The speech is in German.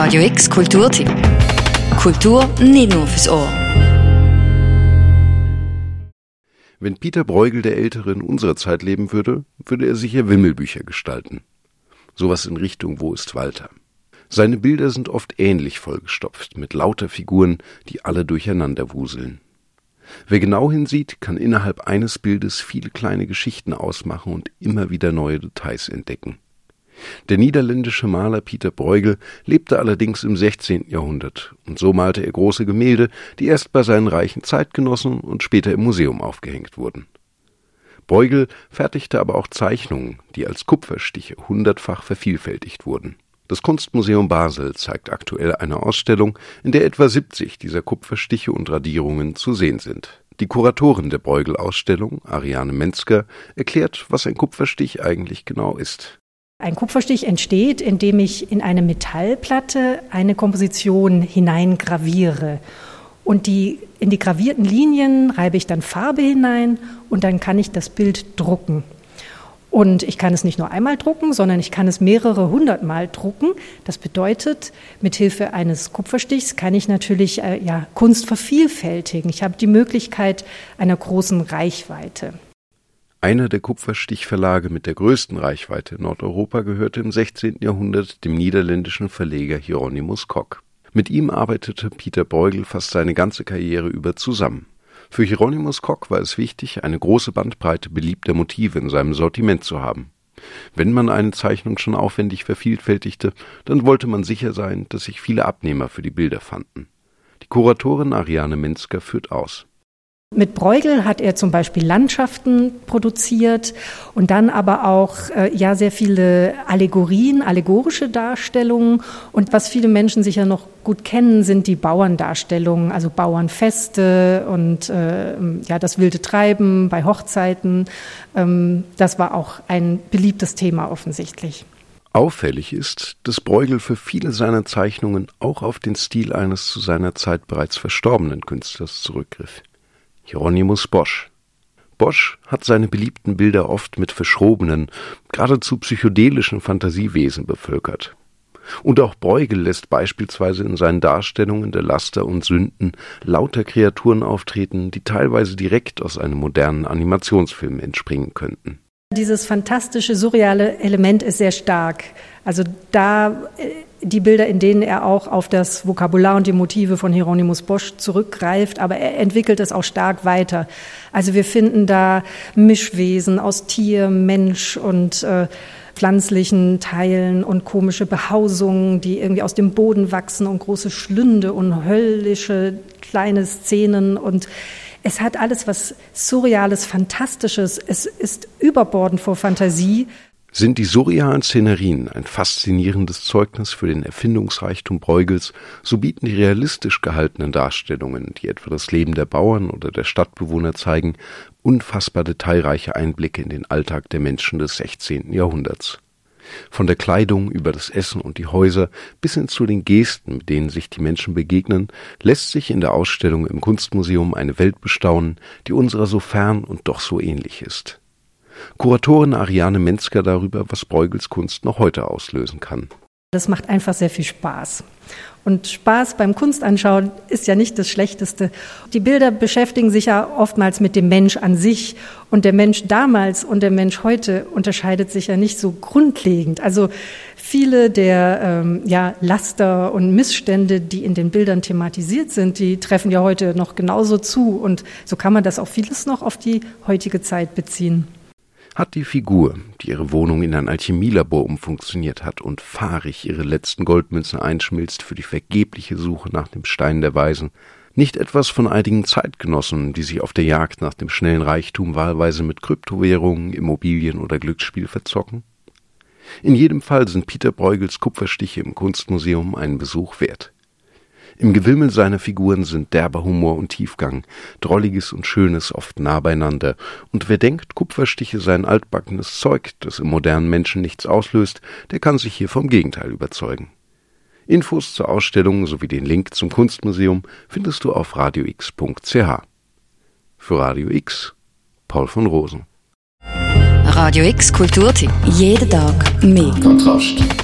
Radio X Kulturtipp. Kultur nicht nur fürs Ohr. Wenn Peter Bruegel der Ältere in unserer Zeit leben würde, würde er sicher Wimmelbücher gestalten. Sowas in Richtung Wo ist Walter? Seine Bilder sind oft ähnlich vollgestopft mit lauter Figuren, die alle durcheinander wuseln. Wer genau hinsieht, kann innerhalb eines Bildes viele kleine Geschichten ausmachen und immer wieder neue Details entdecken. Der niederländische Maler Pieter Bruegel lebte allerdings im 16. Jahrhundert und so malte er große Gemälde, die erst bei seinen reichen Zeitgenossen und später im Museum aufgehängt wurden. Bruegel fertigte aber auch Zeichnungen, die als Kupferstiche hundertfach vervielfältigt wurden. Das Kunstmuseum Basel zeigt aktuell eine Ausstellung, in der etwa 70 dieser Kupferstiche und Radierungen zu sehen sind. Die Kuratorin der Bruegel-Ausstellung, Ariane Metzger, erklärt, was ein Kupferstich eigentlich genau ist. Ein Kupferstich entsteht, indem ich in eine Metallplatte eine Komposition hineingraviere. Und die, in die gravierten Linien reibe ich dann Farbe hinein und dann kann ich das Bild drucken. Und ich kann es nicht nur einmal drucken, sondern ich kann es mehrere hundertmal drucken. Das bedeutet, mit Hilfe eines Kupferstichs kann ich natürlich äh, ja, Kunst vervielfältigen. Ich habe die Möglichkeit einer großen Reichweite. Einer der Kupferstichverlage mit der größten Reichweite in Nordeuropa gehörte im 16. Jahrhundert dem niederländischen Verleger Hieronymus Kock. Mit ihm arbeitete Peter Beugel fast seine ganze Karriere über zusammen. Für Hieronymus Kock war es wichtig, eine große Bandbreite beliebter Motive in seinem Sortiment zu haben. Wenn man eine Zeichnung schon aufwendig vervielfältigte, dann wollte man sicher sein, dass sich viele Abnehmer für die Bilder fanden. Die Kuratorin Ariane Minsker führt aus. Mit Bruegel hat er zum Beispiel Landschaften produziert und dann aber auch äh, ja sehr viele Allegorien, allegorische Darstellungen. Und was viele Menschen sicher noch gut kennen, sind die Bauerndarstellungen, also Bauernfeste und äh, ja das wilde Treiben bei Hochzeiten. Ähm, das war auch ein beliebtes Thema offensichtlich. Auffällig ist, dass Bruegel für viele seiner Zeichnungen auch auf den Stil eines zu seiner Zeit bereits verstorbenen Künstlers zurückgriff. Hieronymus Bosch. Bosch hat seine beliebten Bilder oft mit verschrobenen, geradezu psychedelischen Fantasiewesen bevölkert. Und auch Bruegel lässt beispielsweise in seinen Darstellungen der Laster und Sünden lauter Kreaturen auftreten, die teilweise direkt aus einem modernen Animationsfilm entspringen könnten. Dieses fantastische, surreale Element ist sehr stark. Also da äh, die Bilder, in denen er auch auf das Vokabular und die Motive von Hieronymus Bosch zurückgreift, aber er entwickelt es auch stark weiter. Also wir finden da Mischwesen aus Tier, Mensch und äh, pflanzlichen Teilen und komische Behausungen, die irgendwie aus dem Boden wachsen und große Schlünde und höllische kleine Szenen und es hat alles was Surreales, Fantastisches. Es ist überbordend vor Fantasie sind die surrealen Szenerien ein faszinierendes Zeugnis für den Erfindungsreichtum Bruegels, so bieten die realistisch gehaltenen Darstellungen, die etwa das Leben der Bauern oder der Stadtbewohner zeigen, unfassbar detailreiche Einblicke in den Alltag der Menschen des 16. Jahrhunderts. Von der Kleidung über das Essen und die Häuser bis hin zu den Gesten, mit denen sich die Menschen begegnen, lässt sich in der Ausstellung im Kunstmuseum eine Welt bestaunen, die unserer so fern und doch so ähnlich ist. Kuratorin Ariane Metzger darüber, was Bruegels Kunst noch heute auslösen kann. Das macht einfach sehr viel Spaß. Und Spaß beim Kunstanschauen ist ja nicht das Schlechteste. Die Bilder beschäftigen sich ja oftmals mit dem Mensch an sich. Und der Mensch damals und der Mensch heute unterscheidet sich ja nicht so grundlegend. Also viele der ähm, ja, Laster und Missstände, die in den Bildern thematisiert sind, die treffen ja heute noch genauso zu. Und so kann man das auch vieles noch auf die heutige Zeit beziehen hat die Figur, die ihre Wohnung in ein Alchemielabor umfunktioniert hat und fahrig ihre letzten Goldmünzen einschmilzt für die vergebliche Suche nach dem Stein der Weisen, nicht etwas von einigen Zeitgenossen, die sich auf der Jagd nach dem schnellen Reichtum wahlweise mit Kryptowährungen, Immobilien oder Glücksspiel verzocken? In jedem Fall sind Peter Bruegels Kupferstiche im Kunstmuseum einen Besuch wert. Im Gewimmel seiner Figuren sind derber Humor und Tiefgang, Drolliges und Schönes oft nah beieinander, und wer denkt, Kupferstiche seien altbackenes Zeug, das im modernen Menschen nichts auslöst, der kann sich hier vom Gegenteil überzeugen. Infos zur Ausstellung sowie den Link zum Kunstmuseum findest du auf radiox.ch. Für Radio X, Paul von Rosen. Radio X Kulturtipp. Jeden Tag mehr. Kontrast.